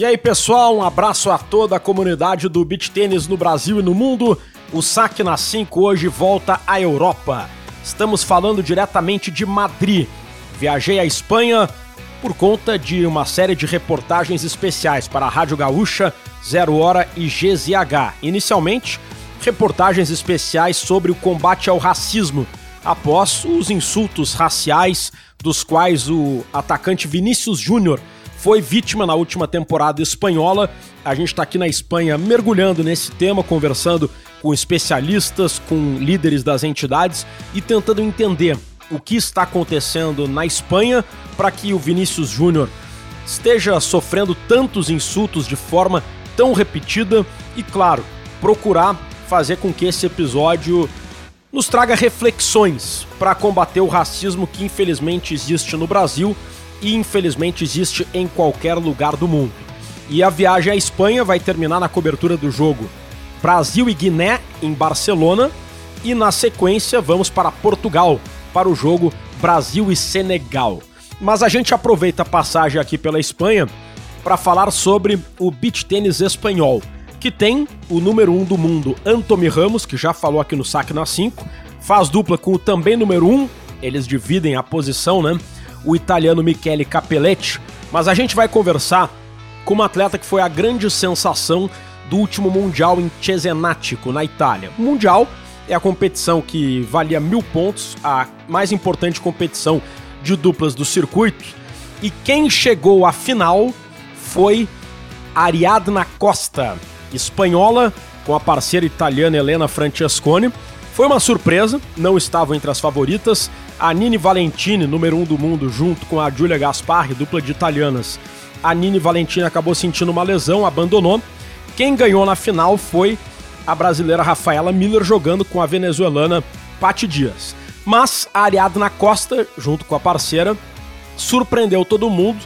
E aí, pessoal, um abraço a toda a comunidade do beach tênis no Brasil e no mundo. O Saque na 5 hoje volta à Europa. Estamos falando diretamente de Madrid. Viajei à Espanha por conta de uma série de reportagens especiais para a Rádio Gaúcha, Zero Hora e GZH. Inicialmente, reportagens especiais sobre o combate ao racismo, após os insultos raciais dos quais o atacante Vinícius Júnior foi vítima na última temporada espanhola. A gente está aqui na Espanha mergulhando nesse tema, conversando com especialistas, com líderes das entidades e tentando entender o que está acontecendo na Espanha para que o Vinícius Júnior esteja sofrendo tantos insultos de forma tão repetida e, claro, procurar fazer com que esse episódio nos traga reflexões para combater o racismo que infelizmente existe no Brasil e infelizmente existe em qualquer lugar do mundo. E a viagem à Espanha vai terminar na cobertura do jogo Brasil e Guiné em Barcelona e na sequência vamos para Portugal para o jogo Brasil e Senegal. Mas a gente aproveita a passagem aqui pela Espanha para falar sobre o beach tênis espanhol, que tem o número 1 um do mundo, Antomi Ramos, que já falou aqui no Saque na 5, faz dupla com o também número 1, um, eles dividem a posição, né? O italiano Michele Capelletti, mas a gente vai conversar com uma atleta que foi a grande sensação do último Mundial em Cesenatico, na Itália. Mundial é a competição que valia mil pontos, a mais importante competição de duplas do circuito. E quem chegou à final foi Ariadna Costa, espanhola, com a parceira italiana Helena Francesconi. Foi uma surpresa, não estavam entre as favoritas. A Nini Valentini, número um do mundo, junto com a Giulia Gasparri, dupla de italianas. A Nini Valentini acabou sentindo uma lesão, abandonou. Quem ganhou na final foi a brasileira Rafaela Miller jogando com a venezuelana Pati Dias. Mas a Ariadna Costa, junto com a parceira, surpreendeu todo mundo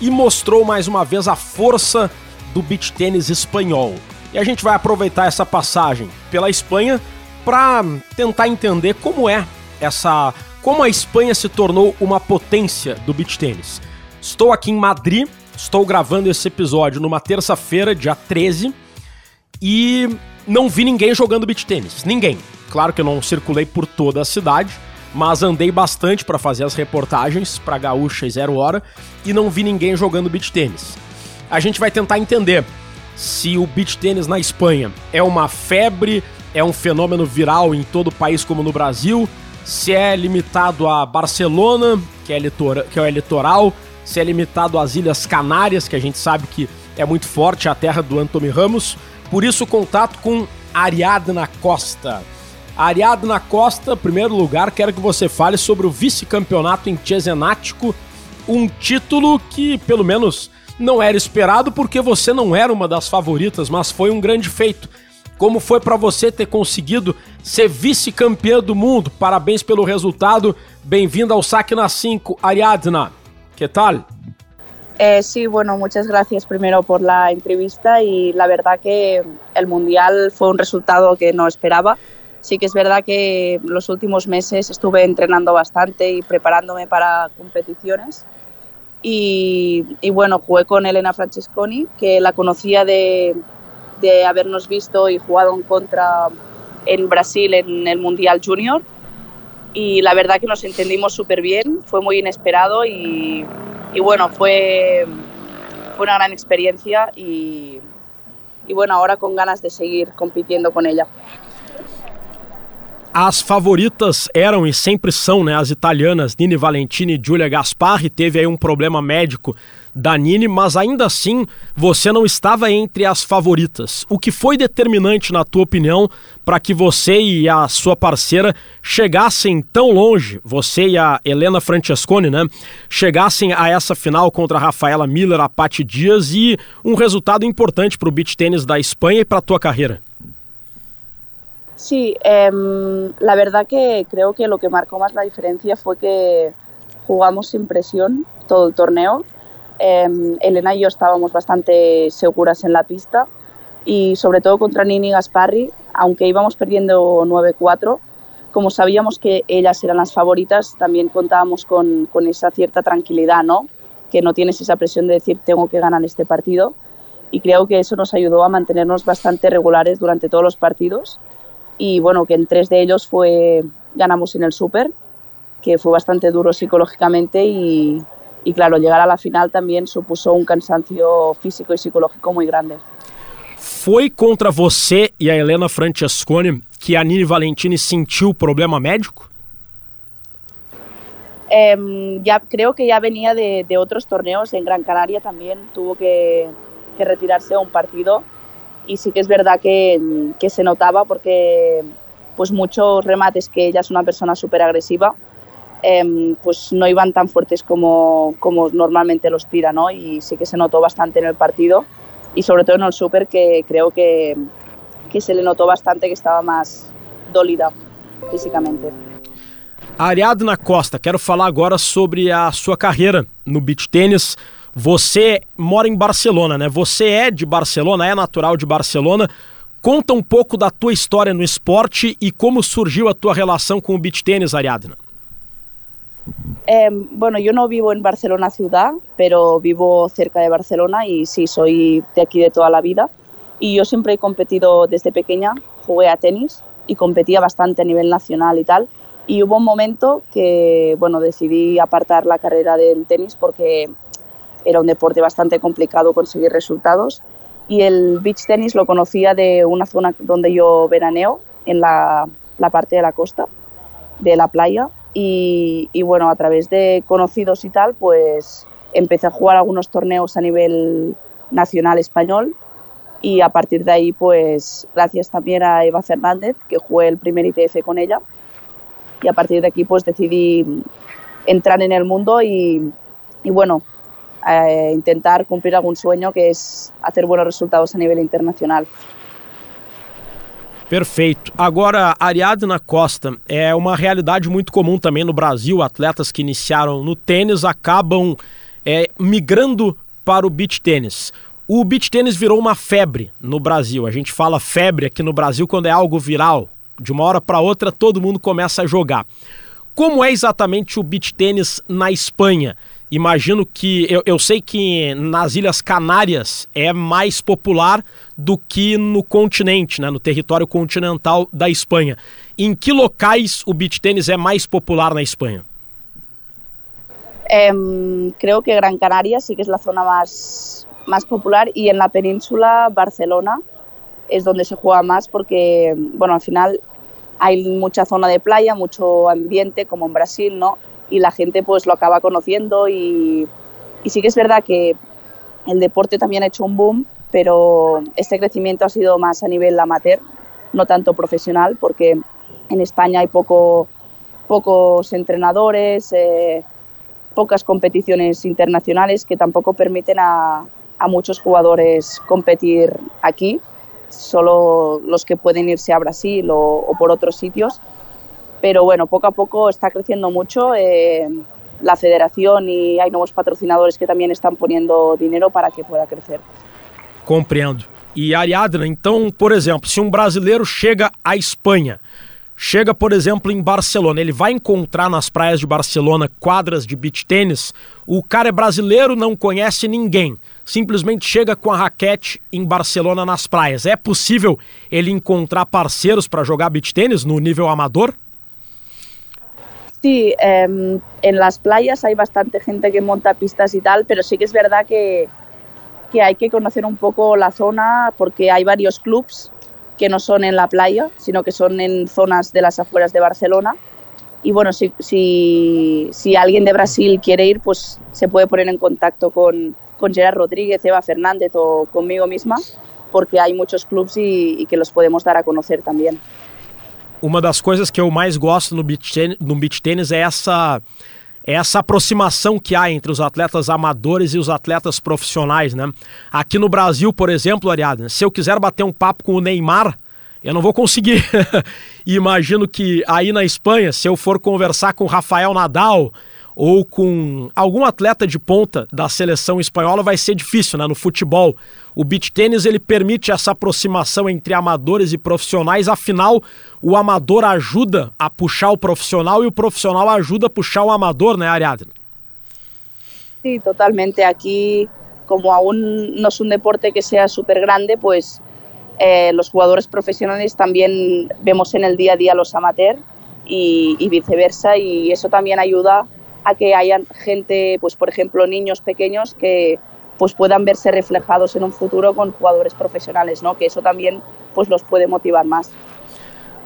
e mostrou mais uma vez a força do beach tênis espanhol. E a gente vai aproveitar essa passagem pela Espanha para tentar entender como é essa como a Espanha se tornou uma potência do beach tênis. Estou aqui em Madrid, estou gravando esse episódio numa terça-feira, dia 13, e não vi ninguém jogando beach tênis. Ninguém. Claro que eu não circulei por toda a cidade, mas andei bastante para fazer as reportagens para Gaúcha e Zero Hora e não vi ninguém jogando beach tênis. A gente vai tentar entender se o beach tênis na Espanha é uma febre, é um fenômeno viral em todo o país como no Brasil, se é limitado a Barcelona, que é, litora, que é o litoral, se é limitado às Ilhas Canárias, que a gente sabe que é muito forte, a terra do Anthony Ramos, por isso, contato com Ariadna Costa. Ariadna Costa, primeiro lugar, quero que você fale sobre o vice-campeonato em Cesenático, um título que, pelo menos, não era esperado porque você não era uma das favoritas, mas foi um grande feito. Como foi para você ter conseguido ser vice-campeã do mundo? Parabéns pelo resultado. Bem-vinda ao Saque na 5, Ariadna. Que tal? Eh, sí, bueno, muchas gracias primero por la entrevista y la verdad que el Mundial fue un resultado que no esperaba. Sí que es verdad que los últimos meses estuve entrenando bastante y preparándome para competiciones. Y, y bueno, jugué con Elena Francesconi, que la conocía de, de habernos visto y jugado en contra en Brasil en el Mundial Junior. Y la verdad que nos entendimos súper bien, fue muy inesperado y bueno, fue, fue una gran experiencia y, y bueno, ahora con ganas de seguir compitiendo con ella. As favoritas eram e sempre são né, as italianas Nini Valentini e Giulia Gasparri. Teve aí um problema médico da Nini, mas ainda assim você não estava entre as favoritas. O que foi determinante, na tua opinião, para que você e a sua parceira chegassem tão longe, você e a Helena Francesconi, né? Chegassem a essa final contra a Rafaela Miller, a Patti Dias e um resultado importante para o beach tênis da Espanha e para a tua carreira. Sí, eh, la verdad que creo que lo que marcó más la diferencia fue que jugamos sin presión todo el torneo. Eh, Elena y yo estábamos bastante seguras en la pista y sobre todo contra Nini Gasparri, aunque íbamos perdiendo 9-4, como sabíamos que ellas eran las favoritas, también contábamos con, con, esa cierta tranquilidad, ¿no? Que no tienes esa presión de decir tengo que ganar este partido. y creo que eso nos ayudó a mantenernos bastante regulares durante todos los partidos y bueno, que en tres de ellos fue ganamos en el Super, que fue bastante duro psicológicamente y, y claro, llegar a la final también supuso un cansancio físico y psicológico muy grande. Foi contra você e a Helena Francesconi que a Nini Valentini sentiu problema médico? Eh, ya creo que ya venía de, de, otros torneos en Gran Canaria también tuvo que, que retirarse a un partido y sí que es verdad que, que, se notaba porque pues muchos remates que ella es una persona súper agresiva eh, pues no iban tan fuertes como, como normalmente los tira ¿no? y sí que se notó bastante en el partido y sobre todo en el Super que creo que, que se le notó bastante que estaba más dolida físicamente. Ariadna Costa, quero falar agora sobre a sua carreira no beach tênis. Você mora em Barcelona, né? Você é de Barcelona, é natural de Barcelona. Conta um pouco da tua história no esporte e como surgiu a tua relação com o beach tênis, Ariadna. Eh, bueno, yo no vivo en Barcelona ciudad, pero vivo cerca de Barcelona y sí, soy de aquí de toda la vida. Y yo siempre he competido desde pequeña, jugué a tenis y competía bastante a nivel nacional y tal. Y hubo un momento que, bueno, decidí apartar la carrera del tenis porque era un deporte bastante complicado conseguir resultados. Y el beach tenis lo conocía de una zona donde yo veraneo, en la, la parte de la costa, de la playa. Y, y, bueno, a través de conocidos y tal, pues empecé a jugar algunos torneos a nivel nacional español y a partir de ahí, pues gracias también a Eva Fernández, que jugué el primer ITF con ella, y a partir de aquí pues decidí entrar en el mundo y, y bueno, eh, intentar cumplir algún sueño que es hacer buenos resultados a nivel internacional. Perfeito. Agora, Ariadna Costa, é uma realidade muito comum também no Brasil. Atletas que iniciaram no tênis acabam é, migrando para o beach tênis. O beach tênis virou uma febre no Brasil. A gente fala febre aqui no Brasil quando é algo viral, de uma hora para outra, todo mundo começa a jogar. Como é exatamente o beach tênis na Espanha? Imagino que. Eu, eu sei que nas Ilhas Canárias é mais popular do que no continente, né, no território continental da Espanha. Em que locais o beach tênis é mais popular na Espanha? Eh, creo que Gran Canaria sí que es la zona más, más popular y en la península Barcelona es donde se juega más porque, bueno, al final hay mucha zona de playa, mucho ambiente, como en Brasil, ¿no? Y la gente pues lo acaba conociendo y, y sí que es verdad que el deporte también ha hecho un boom, pero este crecimiento ha sido más a nivel amateur, no tanto profesional, porque en España hay poco, pocos entrenadores, eh, pocas competiciones internacionales que tampoco permiten a, a muchos jugadores competir aquí solo los que pueden irse a Brasil o, o, por otros sitios. Pero bueno, poco a poco está creciendo mucho eh, la federación y hay nuevos patrocinadores que también están poniendo dinero para que pueda crecer. Compreendo. E Ariadna, então, por exemplo, se um brasileiro chega à Espanha, chega, por exemplo, em Barcelona, ele vai encontrar nas praias de Barcelona quadras de beach tênis. O cara é brasileiro, não conhece ninguém, simplesmente chega com a raquete em Barcelona nas praias. É possível ele encontrar parceiros para jogar beach tênis no nível amador? Sí, eh, en las playas hay bastante gente que monta pistas y tal, pero sí que es verdad que, que hay que conocer un poco la zona porque hay varios clubs que no son en la playa, sino que son en zonas de las afueras de Barcelona. Y bueno, si, si, si alguien de Brasil quiere ir, pues se puede poner en contacto con, con Gerard Rodríguez, Eva Fernández o conmigo misma, porque hay muchos clubs y, y que los podemos dar a conocer también. Uma das coisas que eu mais gosto no beach tênis, no beach tênis é essa é essa aproximação que há entre os atletas amadores e os atletas profissionais, né? Aqui no Brasil, por exemplo, Ariadne, se eu quiser bater um papo com o Neymar, eu não vou conseguir. imagino que aí na Espanha, se eu for conversar com Rafael Nadal ou com algum atleta de ponta da seleção espanhola, vai ser difícil, né? No futebol, o beach tênis ele permite essa aproximação entre amadores e profissionais, afinal, o amador ajuda a puxar o profissional e o profissional ajuda a puxar o amador, né, Ariadna? Sí, totalmente. Aquí como aún no es un deporte que sea súper grande, pues eh, los jugadores profesionales también vemos en el a día los amateurs y, viceversa y eso también ayuda a que haya gente, pues por ejemplo niños pequeños que pues puedan verse reflejados en un futuro con jugadores profesionales, ¿no? que eso también pues los puede motivar más.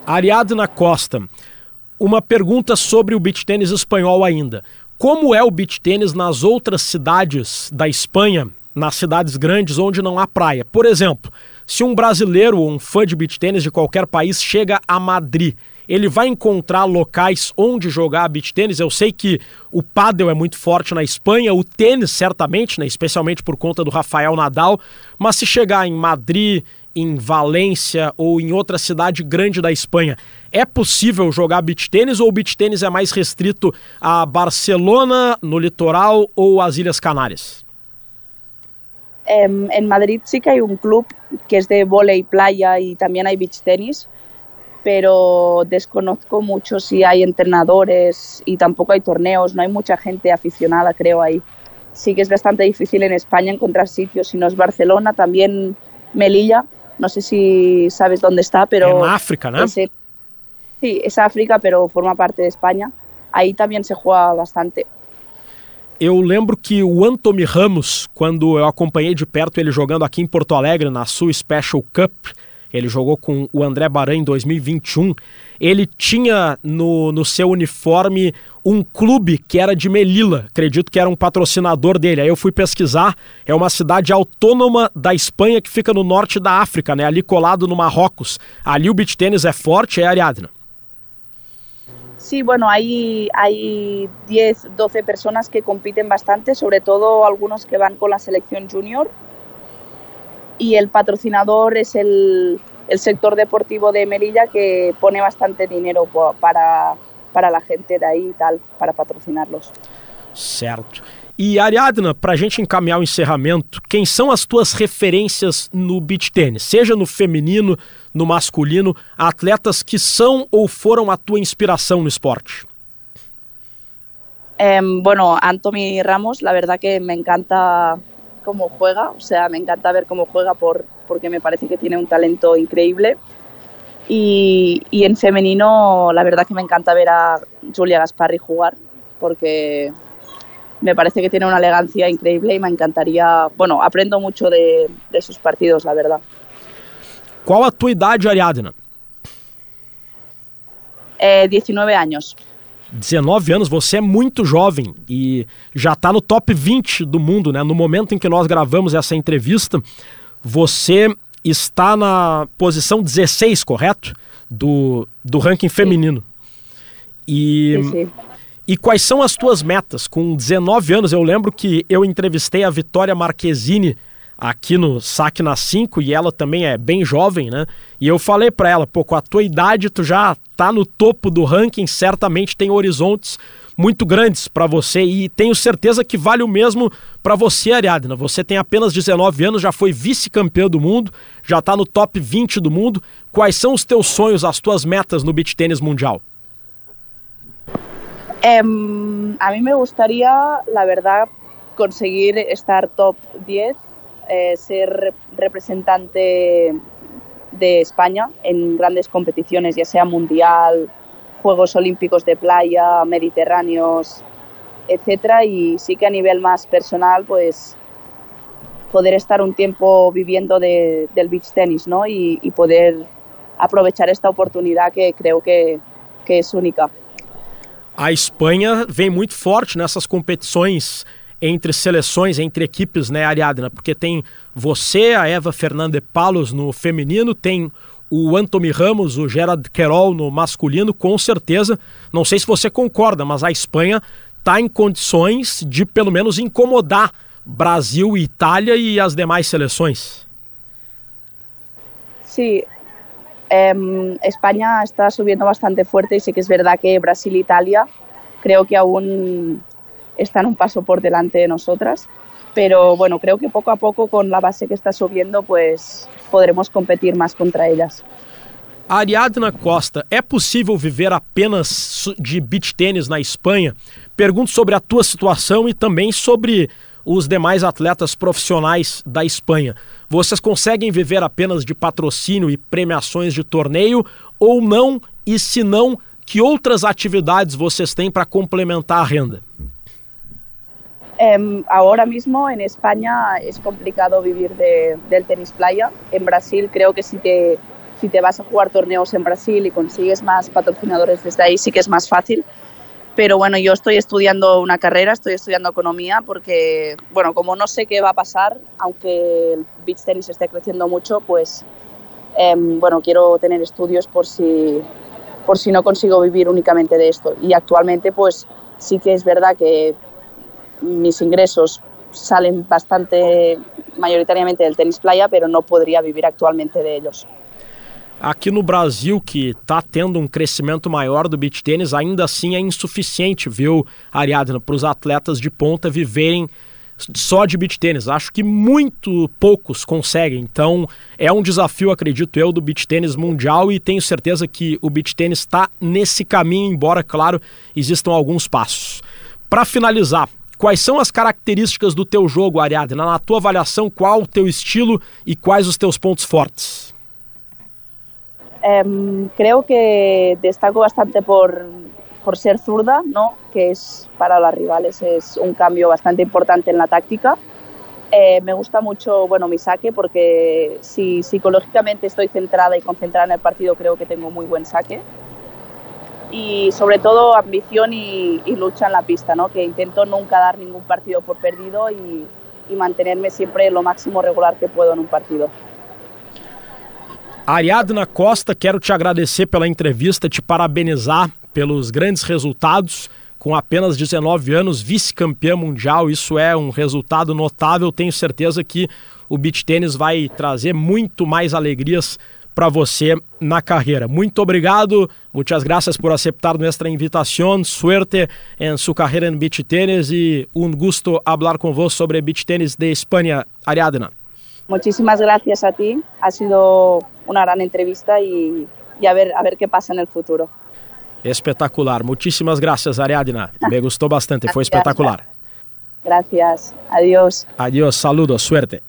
Ariadna Costa, uma pergunta sobre o beach tênis espanhol ainda. Como é o beach tênis nas outras cidades da Espanha, nas cidades grandes onde não há praia? Por exemplo, se um brasileiro ou um fã de beach tênis de qualquer país chega a Madrid, ele vai encontrar locais onde jogar beach tênis. Eu sei que o pádel é muito forte na Espanha, o tênis certamente, né, especialmente por conta do Rafael Nadal, mas se chegar em Madrid, em Valência ou em outra cidade grande da Espanha, é possível jogar beach tênis ou o beach tênis é mais restrito a Barcelona, no litoral ou às Ilhas Canárias? En Madrid sí que hay un club que es de volei playa y también hay beach tenis, pero desconozco mucho si hay entrenadores y tampoco hay torneos, no hay mucha gente aficionada creo ahí. Sí que es bastante difícil en España encontrar sitios, si no es Barcelona, también Melilla, no sé si sabes dónde está, pero... En África, ¿no? sí, es África, pero forma parte de España. Ahí también se juega bastante. Eu lembro que o Anthony Ramos, quando eu acompanhei de perto ele jogando aqui em Porto Alegre, na Sul Special Cup, ele jogou com o André Baran em 2021. Ele tinha no, no seu uniforme um clube que era de Melilla, acredito que era um patrocinador dele. Aí eu fui pesquisar, é uma cidade autônoma da Espanha que fica no norte da África, né? ali colado no Marrocos. Ali o beach tênis é forte, é Ariadna? Sí, bueno, hay, hay 10, 12 personas que compiten bastante, sobre todo algunos que van con la selección junior. Y el patrocinador es el, el sector deportivo de Melilla que pone bastante dinero para, para la gente de ahí y tal, para patrocinarlos. Certo. E Ariadna, para a gente encaminhar o encerramento, quem são as tuas referências no beach tênis? Seja no feminino, no masculino, atletas que são ou foram a tua inspiração no esporte? Eh, bueno, Anthony Ramos, la verdad que me encanta cómo juega, o sea, me encanta ver cómo juega por, porque me parece que tiene un talento increíble. Y, y, en femenino, la verdad que me encanta ver a Julia Gasparri jugar, porque me parece que tiene una elegancia increíble y me encantaría, bueno, aprendo mucho de, de sus partidos, la verdad. ¿Cuál a tu idade, Ariadna? Eh, 19 años. 19 anos, você é muito jovem e já está no top 20 do mundo, né? No momento em que nós gravamos essa entrevista, você está na posição 16, correto? Do, do ranking feminino. E, sim, sim. e quais são as tuas metas? Com 19 anos, eu lembro que eu entrevistei a Vitória Marquezine aqui no Saque na 5 e ela também é bem jovem, né? E eu falei para ela, pô, com a tua idade tu já tá no topo do ranking, certamente tem horizontes muito grandes para você e tenho certeza que vale o mesmo para você, Ariadna. Você tem apenas 19 anos, já foi vice-campeã do mundo, já está no top 20 do mundo. Quais são os teus sonhos, as tuas metas no beach tênis mundial? Um, a mí me gustaría, la verdad, conseguir estar top 10 eh, ser representante de España en grandes competiciones, ya sea mundial, Juegos Olímpicos de playa, mediterráneos, etcétera. Y sí que a nivel más personal, pues poder estar un tiempo viviendo de, del beach tenis, ¿no? Y, y, poder aprovechar esta oportunidad que creo que, que es única. A Espanha vem muito forte nessas competições entre seleções, entre equipes, né, Ariadna? Porque tem você, a Eva Fernanda Palos no feminino, tem o Anthony Ramos, o Gerard Querol no masculino, com certeza. Não sei se você concorda, mas a Espanha está em condições de pelo menos incomodar Brasil, Itália e as demais seleções. Sí, eh, España está subiendo bastante fuerte y sí que es verdad que Brasil e Italia creo que aún están un paso por delante de nosotras. Pero bueno, creo que poco a poco con la base que está subiendo, pues podremos competir más contra ellas. Ariadna Costa, é possível viver apenas de beach tênis na Espanha? Pergunto sobre a tua situação e também sobre os demais atletas profissionais da Espanha. Vocês conseguem viver apenas de patrocínio e premiações de torneio ou não? E se não, que outras atividades vocês têm para complementar a renda? Eh, ahora mismo en España es complicado vivir de, del tenis playa. En Brasil creo que si te, si te vas a jugar torneos en Brasil y consigues más patrocinadores desde ahí sí que es más fácil. Pero bueno, yo estoy estudiando una carrera, estoy estudiando economía porque, bueno, como no sé qué va a pasar, aunque el beach tenis esté creciendo mucho, pues, eh, bueno, quiero tener estudios por si, por si no consigo vivir únicamente de esto. Y actualmente, pues, sí que es verdad que mis ingresos salen bastante mayoritariamente del tenis playa, pero no podría vivir actualmente de ellos. Aqui no Brasil, que está tendo um crescimento maior do beach tênis, ainda assim é insuficiente, viu, Ariadna, para os atletas de ponta viverem só de beach tênis. Acho que muito poucos conseguem. Então é um desafio, acredito eu, do beach tênis mundial e tenho certeza que o beach tênis está nesse caminho, embora, claro, existam alguns passos. Para finalizar, Quais são as características do teu jogo, Ariadna? Na tua avaliação, qual o teu estilo e quais os teus pontos fortes? Um, creo que destaco bastante por, por ser zurda, ¿no? que es para las rivales es un cambio bastante importante en la táctica. Eh, me gusta mucho bueno, mi saque porque si psicológicamente estoy centrada y concentrada en el partido creo que tengo muy buen saque. Y sobre todo ambición y, y, lucha en la pista, ¿no? que intento nunca dar ningún partido por perdido y, y, mantenerme siempre lo máximo regular que puedo en un partido. Ariadna Costa, quero te agradecer pela entrevista, te parabenizar pelos grandes resultados. Com apenas 19 anos, vice-campeã mundial, isso é um resultado notável. Tenho certeza que o beach tênis vai trazer muito mais alegrias para você na carreira. Muito obrigado, muchas gracias por aceptar nuestra invitación, suerte en su carrera en beach tenis y un gusto hablar con vos sobre beach tenis de España, Ariadna. Muchísimas gracias a ti, ha sido una gran entrevista y, y a, ver, a ver qué pasa en el futuro. Espetacular, muchísimas gracias Ariadna, me gustó bastante, fue espectacular. Gracias, adiós. Adiós, saludos, suerte.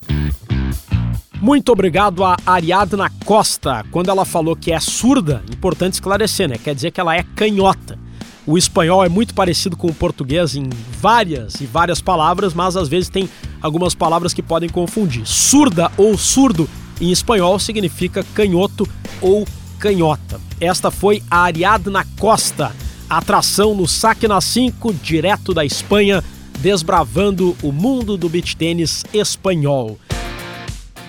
Muito obrigado a Ariadna Costa. Quando ela falou que é surda, importante esclarecer, né? Quer dizer que ela é canhota. O espanhol é muito parecido com o português em várias e várias palavras, mas às vezes tem algumas palavras que podem confundir. Surda ou surdo em espanhol significa canhoto ou canhota. Esta foi a Ariadna Costa, atração no Saque na 5, direto da Espanha, desbravando o mundo do beach tênis espanhol.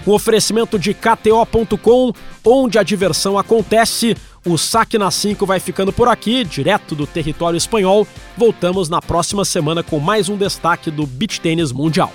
Um oferecimento de KTO.com, onde a diversão acontece. O Saque na 5 vai ficando por aqui, direto do território espanhol. Voltamos na próxima semana com mais um destaque do beach tênis mundial.